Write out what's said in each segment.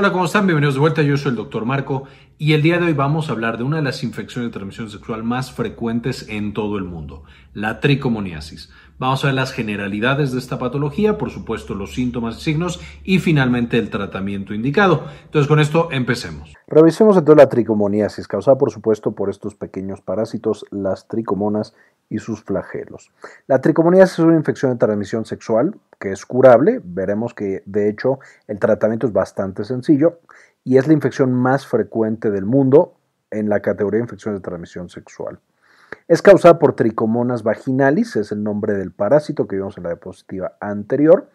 Hola, ¿cómo están? Bienvenidos de vuelta. Yo soy el doctor Marco y el día de hoy vamos a hablar de una de las infecciones de transmisión sexual más frecuentes en todo el mundo, la tricomoniasis. Vamos a ver las generalidades de esta patología, por supuesto los síntomas y signos y finalmente el tratamiento indicado. Entonces con esto empecemos. Revisemos entonces la tricomoniasis, causada por supuesto por estos pequeños parásitos, las tricomonas y sus flagelos. La tricomoniasis es una infección de transmisión sexual que es curable. Veremos que de hecho el tratamiento es bastante sencillo y es la infección más frecuente del mundo en la categoría de infecciones de transmisión sexual. Es causada por tricomonas vaginalis, es el nombre del parásito que vimos en la diapositiva anterior,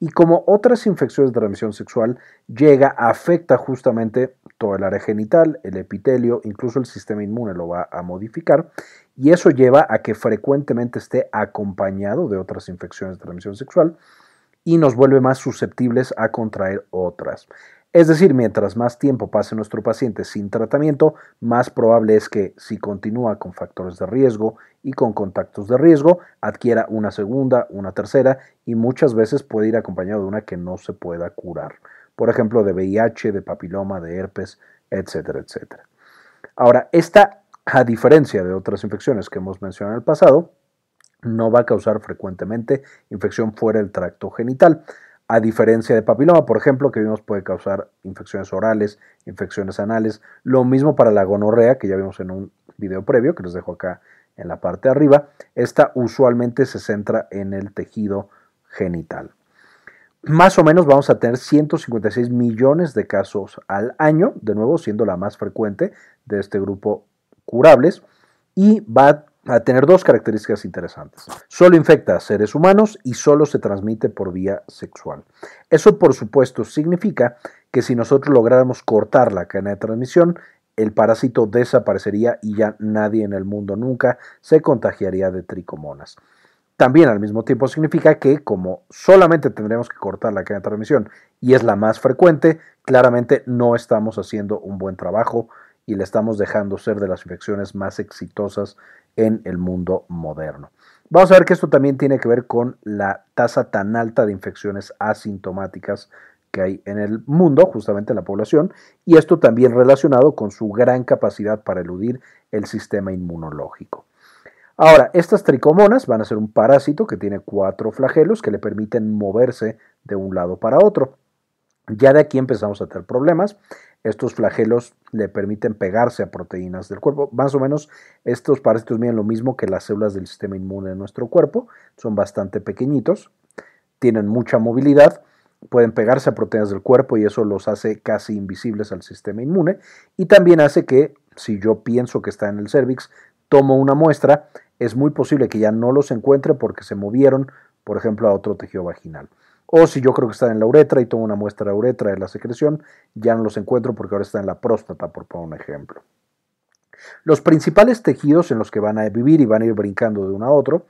y como otras infecciones de transmisión sexual, llega, afecta justamente todo el área genital, el epitelio, incluso el sistema inmune lo va a modificar, y eso lleva a que frecuentemente esté acompañado de otras infecciones de transmisión sexual y nos vuelve más susceptibles a contraer otras. Es decir, mientras más tiempo pase nuestro paciente sin tratamiento, más probable es que si continúa con factores de riesgo y con contactos de riesgo, adquiera una segunda, una tercera y muchas veces puede ir acompañado de una que no se pueda curar. Por ejemplo, de VIH, de papiloma, de herpes, etcétera, etcétera. Ahora, esta, a diferencia de otras infecciones que hemos mencionado en el pasado, no va a causar frecuentemente infección fuera del tracto genital. A diferencia de papiloma, por ejemplo, que vimos puede causar infecciones orales, infecciones anales. Lo mismo para la gonorrea, que ya vimos en un video previo, que les dejo acá en la parte de arriba. Esta usualmente se centra en el tejido genital. Más o menos vamos a tener 156 millones de casos al año, de nuevo siendo la más frecuente de este grupo curables, y va a tener dos características interesantes. Solo infecta a seres humanos y solo se transmite por vía sexual. Eso, por supuesto, significa que si nosotros lográramos cortar la cadena de transmisión, el parásito desaparecería y ya nadie en el mundo nunca se contagiaría de tricomonas. También al mismo tiempo significa que como solamente tendremos que cortar la cadena de transmisión y es la más frecuente, claramente no estamos haciendo un buen trabajo y le estamos dejando ser de las infecciones más exitosas en el mundo moderno. Vamos a ver que esto también tiene que ver con la tasa tan alta de infecciones asintomáticas que hay en el mundo, justamente en la población, y esto también relacionado con su gran capacidad para eludir el sistema inmunológico. Ahora, estas tricomonas van a ser un parásito que tiene cuatro flagelos que le permiten moverse de un lado para otro. Ya de aquí empezamos a tener problemas. Estos flagelos le permiten pegarse a proteínas del cuerpo. Más o menos estos parásitos miden lo mismo que las células del sistema inmune de nuestro cuerpo. Son bastante pequeñitos, tienen mucha movilidad, pueden pegarse a proteínas del cuerpo y eso los hace casi invisibles al sistema inmune. Y también hace que si yo pienso que está en el cervix, tomo una muestra, es muy posible que ya no los encuentre porque se movieron, por ejemplo, a otro tejido vaginal. O si yo creo que están en la uretra y tomo una muestra de uretra de la secreción, ya no los encuentro porque ahora está en la próstata, por poner un ejemplo. Los principales tejidos en los que van a vivir y van a ir brincando de uno a otro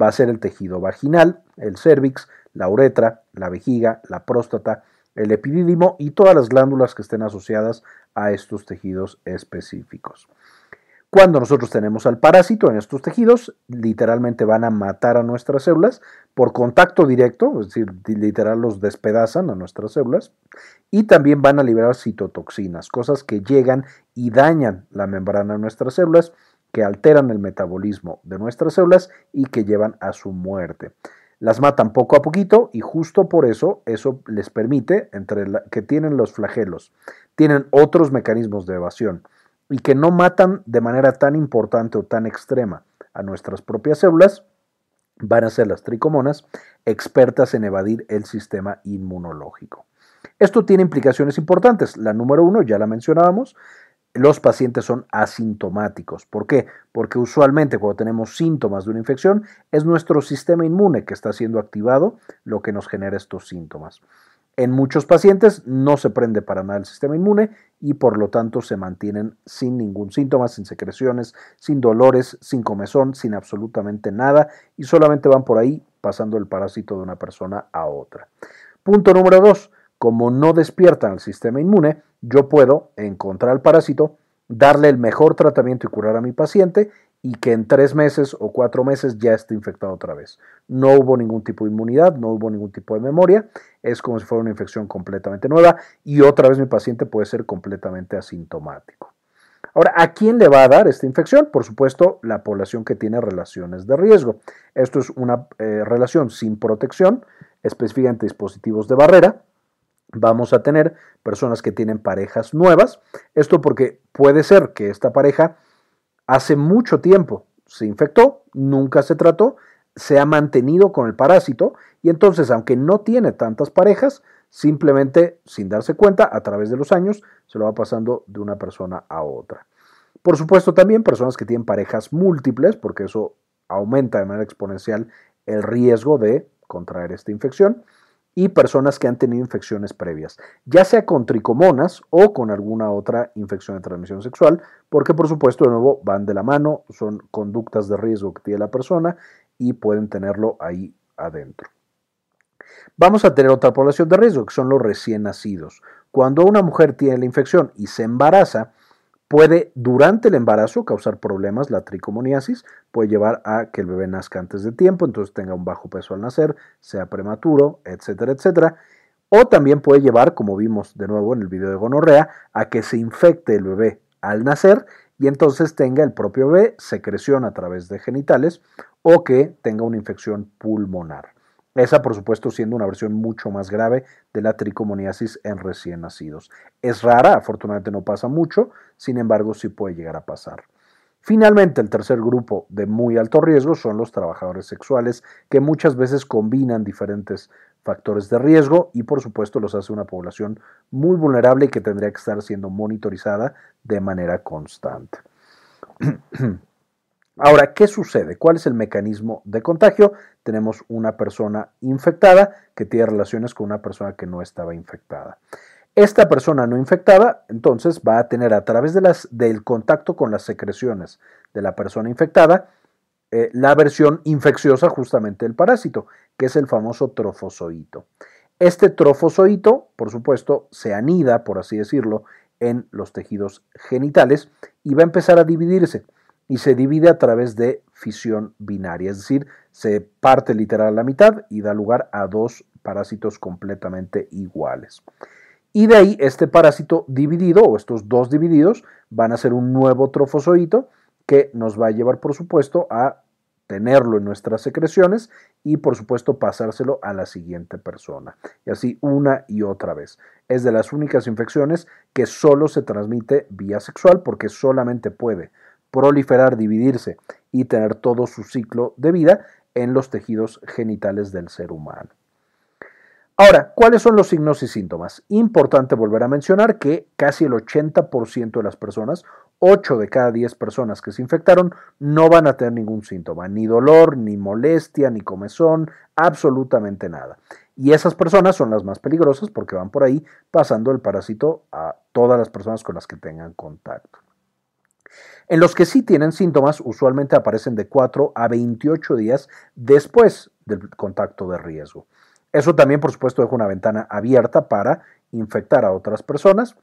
va a ser el tejido vaginal, el cervix, la uretra, la vejiga, la próstata, el epidídimo y todas las glándulas que estén asociadas a estos tejidos específicos. Cuando nosotros tenemos al parásito en estos tejidos, literalmente van a matar a nuestras células por contacto directo, es decir, literal los despedazan a nuestras células, y también van a liberar citotoxinas, cosas que llegan y dañan la membrana de nuestras células, que alteran el metabolismo de nuestras células y que llevan a su muerte. Las matan poco a poquito y justo por eso eso les permite, entre que tienen los flagelos, tienen otros mecanismos de evasión y que no matan de manera tan importante o tan extrema a nuestras propias células, van a ser las tricomonas expertas en evadir el sistema inmunológico. Esto tiene implicaciones importantes. La número uno, ya la mencionábamos, los pacientes son asintomáticos. ¿Por qué? Porque usualmente cuando tenemos síntomas de una infección es nuestro sistema inmune que está siendo activado lo que nos genera estos síntomas. En muchos pacientes no se prende para nada el sistema inmune y por lo tanto se mantienen sin ningún síntoma, sin secreciones, sin dolores, sin comezón, sin absolutamente nada y solamente van por ahí pasando el parásito de una persona a otra. Punto número dos, como no despiertan el sistema inmune, yo puedo encontrar el parásito, darle el mejor tratamiento y curar a mi paciente y que en tres meses o cuatro meses ya esté infectado otra vez. No hubo ningún tipo de inmunidad, no hubo ningún tipo de memoria, es como si fuera una infección completamente nueva y otra vez mi paciente puede ser completamente asintomático. Ahora, ¿a quién le va a dar esta infección? Por supuesto, la población que tiene relaciones de riesgo. Esto es una eh, relación sin protección, específicamente dispositivos de barrera. Vamos a tener personas que tienen parejas nuevas. Esto porque puede ser que esta pareja hace mucho tiempo se infectó, nunca se trató, se ha mantenido con el parásito y entonces, aunque no tiene tantas parejas, simplemente sin darse cuenta, a través de los años, se lo va pasando de una persona a otra. Por supuesto, también personas que tienen parejas múltiples, porque eso aumenta de manera exponencial el riesgo de contraer esta infección y personas que han tenido infecciones previas, ya sea con tricomonas o con alguna otra infección de transmisión sexual, porque por supuesto de nuevo van de la mano, son conductas de riesgo que tiene la persona y pueden tenerlo ahí adentro. Vamos a tener otra población de riesgo, que son los recién nacidos. Cuando una mujer tiene la infección y se embaraza, Puede durante el embarazo causar problemas, la tricomoniasis puede llevar a que el bebé nazca antes de tiempo, entonces tenga un bajo peso al nacer, sea prematuro, etcétera, etcétera. O también puede llevar, como vimos de nuevo en el video de gonorrea, a que se infecte el bebé al nacer y entonces tenga el propio bebé secreción a través de genitales o que tenga una infección pulmonar. Esa, por supuesto, siendo una versión mucho más grave de la tricomoniasis en recién nacidos. Es rara, afortunadamente no pasa mucho, sin embargo sí puede llegar a pasar. Finalmente, el tercer grupo de muy alto riesgo son los trabajadores sexuales, que muchas veces combinan diferentes factores de riesgo y por supuesto los hace una población muy vulnerable y que tendría que estar siendo monitorizada de manera constante. Ahora, ¿qué sucede? ¿Cuál es el mecanismo de contagio? Tenemos una persona infectada que tiene relaciones con una persona que no estaba infectada. Esta persona no infectada, entonces, va a tener a través de las, del contacto con las secreciones de la persona infectada eh, la versión infecciosa justamente del parásito, que es el famoso trofozoito. Este trofozoito, por supuesto, se anida, por así decirlo, en los tejidos genitales y va a empezar a dividirse y se divide a través de fisión binaria, es decir, se parte literal a la mitad y da lugar a dos parásitos completamente iguales. Y de ahí este parásito dividido o estos dos divididos van a ser un nuevo trofozoito que nos va a llevar por supuesto a tenerlo en nuestras secreciones y por supuesto pasárselo a la siguiente persona. Y así una y otra vez. Es de las únicas infecciones que solo se transmite vía sexual porque solamente puede proliferar, dividirse y tener todo su ciclo de vida en los tejidos genitales del ser humano. Ahora, ¿cuáles son los signos y síntomas? Importante volver a mencionar que casi el 80% de las personas, 8 de cada 10 personas que se infectaron, no van a tener ningún síntoma, ni dolor, ni molestia, ni comezón, absolutamente nada. Y esas personas son las más peligrosas porque van por ahí pasando el parásito a todas las personas con las que tengan contacto. En los que sí tienen síntomas, usualmente aparecen de 4 a 28 días después del contacto de riesgo. Eso también, por supuesto, deja una ventana abierta para infectar a otras personas.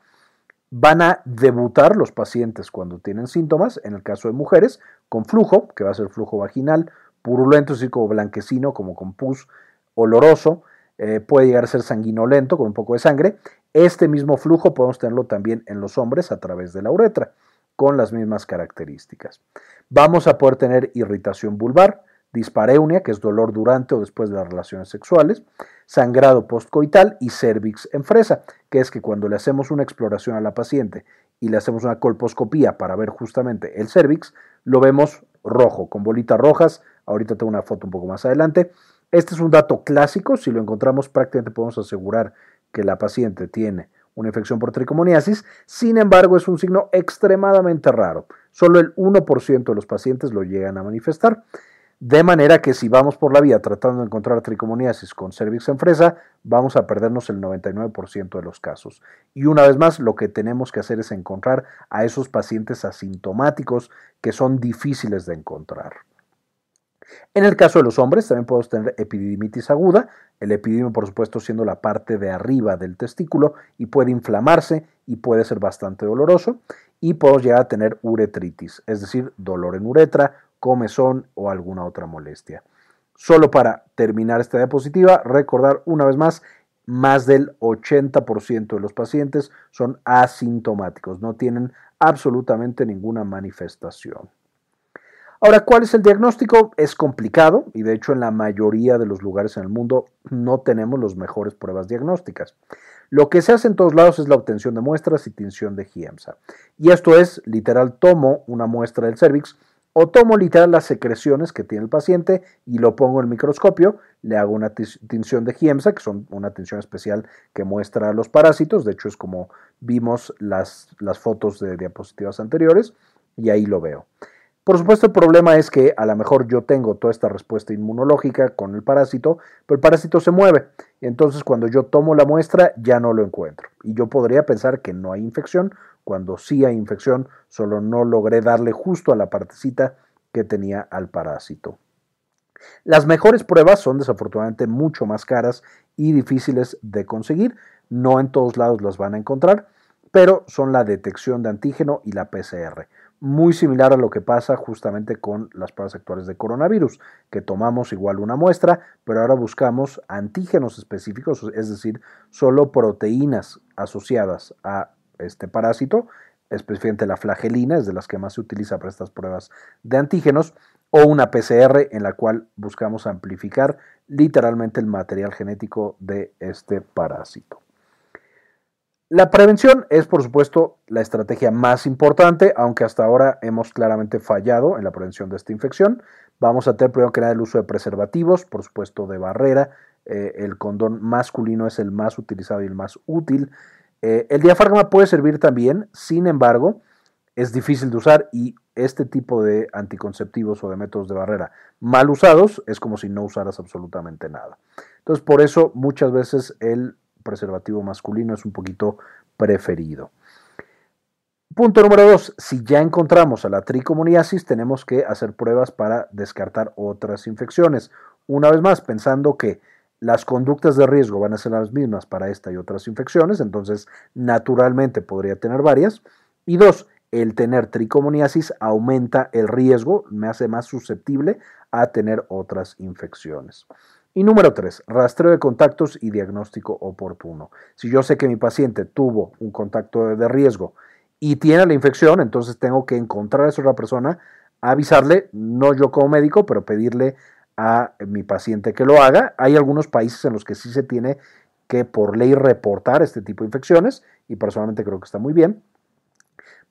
Van a debutar los pacientes cuando tienen síntomas, en el caso de mujeres, con flujo, que va a ser flujo vaginal, purulento, así como blanquecino, como con pus, oloroso, eh, puede llegar a ser sanguinolento, con un poco de sangre. Este mismo flujo podemos tenerlo también en los hombres a través de la uretra con las mismas características. Vamos a poder tener irritación vulvar, dispareunia, que es dolor durante o después de las relaciones sexuales, sangrado postcoital y cervix en fresa, que es que cuando le hacemos una exploración a la paciente y le hacemos una colposcopía para ver justamente el cervix, lo vemos rojo, con bolitas rojas. Ahorita tengo una foto un poco más adelante. Este es un dato clásico, si lo encontramos prácticamente podemos asegurar que la paciente tiene una infección por tricomoniasis, sin embargo es un signo extremadamente raro. Solo el 1% de los pacientes lo llegan a manifestar. De manera que si vamos por la vía tratando de encontrar tricomoniasis con cervix en fresa, vamos a perdernos el 99% de los casos. Y una vez más, lo que tenemos que hacer es encontrar a esos pacientes asintomáticos que son difíciles de encontrar. En el caso de los hombres también podemos tener epididimitis aguda, el epidimio por supuesto siendo la parte de arriba del testículo y puede inflamarse y puede ser bastante doloroso. y podemos llegar a tener uretritis, es decir, dolor en uretra, comezón o alguna otra molestia. Solo para terminar esta diapositiva, recordar una vez más, más del 80% de los pacientes son asintomáticos, no tienen absolutamente ninguna manifestación. Ahora, ¿cuál es el diagnóstico? Es complicado y de hecho en la mayoría de los lugares en el mundo no tenemos las mejores pruebas diagnósticas. Lo que se hace en todos lados es la obtención de muestras y tinción de GIEMSA. Y esto es, literal, tomo una muestra del cervix o tomo literal las secreciones que tiene el paciente y lo pongo en el microscopio, le hago una tinción de GIEMSA, que son una tinción especial que muestra los parásitos, de hecho es como vimos las, las fotos de diapositivas anteriores, y ahí lo veo. Por supuesto, el problema es que a lo mejor yo tengo toda esta respuesta inmunológica con el parásito, pero el parásito se mueve. Entonces cuando yo tomo la muestra ya no lo encuentro. Y yo podría pensar que no hay infección, cuando sí hay infección, solo no logré darle justo a la partecita que tenía al parásito. Las mejores pruebas son desafortunadamente mucho más caras y difíciles de conseguir. No en todos lados las van a encontrar, pero son la detección de antígeno y la PCR muy similar a lo que pasa justamente con las pruebas actuales de coronavirus, que tomamos igual una muestra, pero ahora buscamos antígenos específicos, es decir, solo proteínas asociadas a este parásito, especialmente la flagelina, es de las que más se utiliza para estas pruebas de antígenos, o una PCR en la cual buscamos amplificar literalmente el material genético de este parásito. La prevención es, por supuesto, la estrategia más importante, aunque hasta ahora hemos claramente fallado en la prevención de esta infección. Vamos a tener primero que nada el uso de preservativos, por supuesto de barrera. Eh, el condón masculino es el más utilizado y el más útil. Eh, el diafragma puede servir también, sin embargo, es difícil de usar y este tipo de anticonceptivos o de métodos de barrera mal usados es como si no usaras absolutamente nada. Entonces, por eso muchas veces el preservativo masculino es un poquito preferido. Punto número dos, si ya encontramos a la tricomoniasis, tenemos que hacer pruebas para descartar otras infecciones. Una vez más, pensando que las conductas de riesgo van a ser las mismas para esta y otras infecciones, entonces naturalmente podría tener varias. Y dos, el tener tricomoniasis aumenta el riesgo, me hace más susceptible a tener otras infecciones. Y número tres, rastreo de contactos y diagnóstico oportuno. Si yo sé que mi paciente tuvo un contacto de riesgo y tiene la infección, entonces tengo que encontrar a esa otra persona, avisarle, no yo como médico, pero pedirle a mi paciente que lo haga. Hay algunos países en los que sí se tiene que por ley reportar este tipo de infecciones y personalmente creo que está muy bien.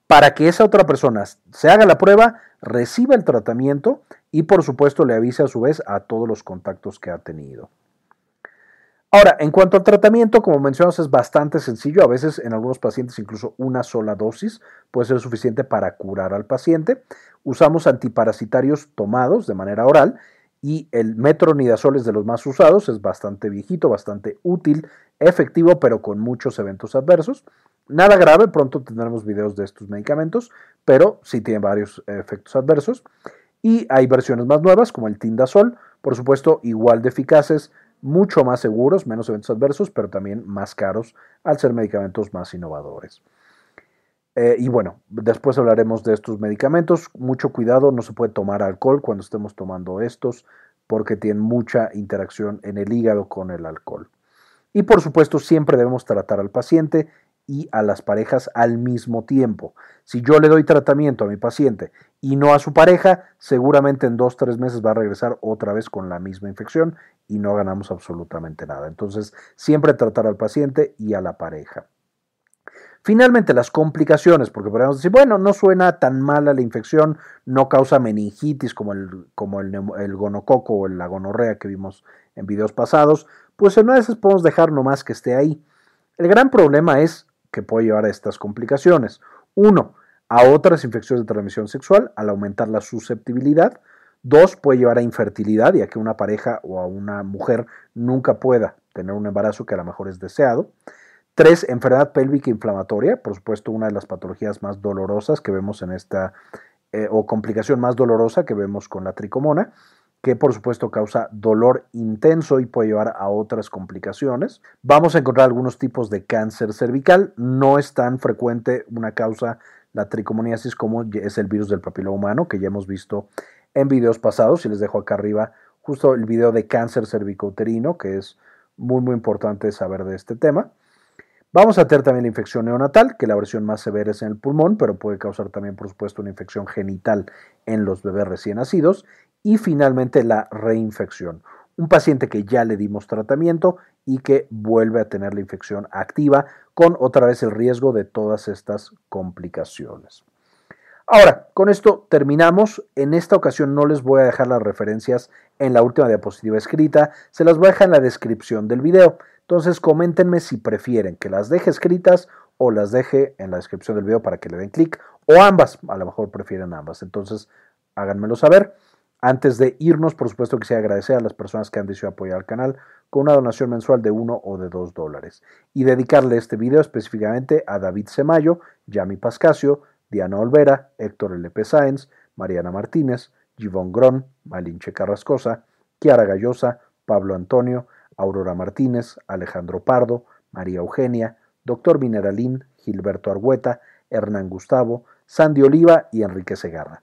Para que esa otra persona se haga la prueba, reciba el tratamiento y por supuesto le avise a su vez a todos los contactos que ha tenido. Ahora, en cuanto al tratamiento, como mencionamos, es bastante sencillo. A veces en algunos pacientes incluso una sola dosis puede ser suficiente para curar al paciente. Usamos antiparasitarios tomados de manera oral y el metronidazol es de los más usados, es bastante viejito, bastante útil, efectivo, pero con muchos eventos adversos. Nada grave, pronto tendremos videos de estos medicamentos, pero sí tienen varios efectos adversos. Y hay versiones más nuevas, como el Tindazol, por supuesto, igual de eficaces, mucho más seguros, menos eventos adversos, pero también más caros al ser medicamentos más innovadores. Eh, y bueno, después hablaremos de estos medicamentos. Mucho cuidado, no se puede tomar alcohol cuando estemos tomando estos porque tienen mucha interacción en el hígado con el alcohol. Y por supuesto, siempre debemos tratar al paciente y a las parejas al mismo tiempo. Si yo le doy tratamiento a mi paciente y no a su pareja, seguramente en dos, tres meses va a regresar otra vez con la misma infección y no ganamos absolutamente nada. Entonces, siempre tratar al paciente y a la pareja. Finalmente, las complicaciones, porque podemos decir, bueno, no suena tan mala la infección, no causa meningitis como el, como el gonococo o la gonorrea que vimos en videos pasados, pues en una de esas podemos dejar nomás que esté ahí. El gran problema es que puede llevar a estas complicaciones. Uno, a otras infecciones de transmisión sexual al aumentar la susceptibilidad. Dos, puede llevar a infertilidad, ya que una pareja o a una mujer nunca pueda tener un embarazo que a lo mejor es deseado. Tres, enfermedad pélvica inflamatoria, por supuesto una de las patologías más dolorosas que vemos en esta, eh, o complicación más dolorosa que vemos con la tricomona que por supuesto causa dolor intenso y puede llevar a otras complicaciones. Vamos a encontrar algunos tipos de cáncer cervical. No es tan frecuente una causa la tricomoniasis como es el virus del papiloma humano, que ya hemos visto en videos pasados, y les dejo acá arriba justo el video de cáncer cervicouterino, que es muy muy importante saber de este tema. Vamos a tener también la infección neonatal, que la versión más severa es en el pulmón, pero puede causar también, por supuesto, una infección genital en los bebés recién nacidos. Y finalmente la reinfección. Un paciente que ya le dimos tratamiento y que vuelve a tener la infección activa con otra vez el riesgo de todas estas complicaciones. Ahora, con esto terminamos. En esta ocasión no les voy a dejar las referencias en la última diapositiva escrita, se las voy a dejar en la descripción del video. Entonces coméntenme si prefieren que las deje escritas o las deje en la descripción del video para que le den clic o ambas, a lo mejor prefieren ambas. Entonces háganmelo saber. Antes de irnos, por supuesto quisiera agradecer a las personas que han decidido apoyar al canal con una donación mensual de 1 o de 2 dólares y dedicarle este video específicamente a David Semayo, Yami Pascasio, Diana Olvera, Héctor L.P. Sáenz, Mariana Martínez, Givón Grón, Malinche Carrascosa, Kiara Gallosa, Pablo Antonio, Aurora Martínez, Alejandro Pardo, María Eugenia, Doctor Mineralín, Gilberto Argueta, Hernán Gustavo, Sandy Oliva y Enrique Segarra.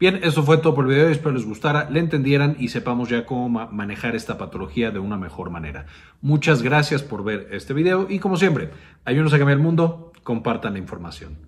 Bien, eso fue todo por el video. Espero les gustara, le entendieran y sepamos ya cómo manejar esta patología de una mejor manera. Muchas gracias por ver este video y como siempre, ayúdenos a cambiar el mundo, compartan la información.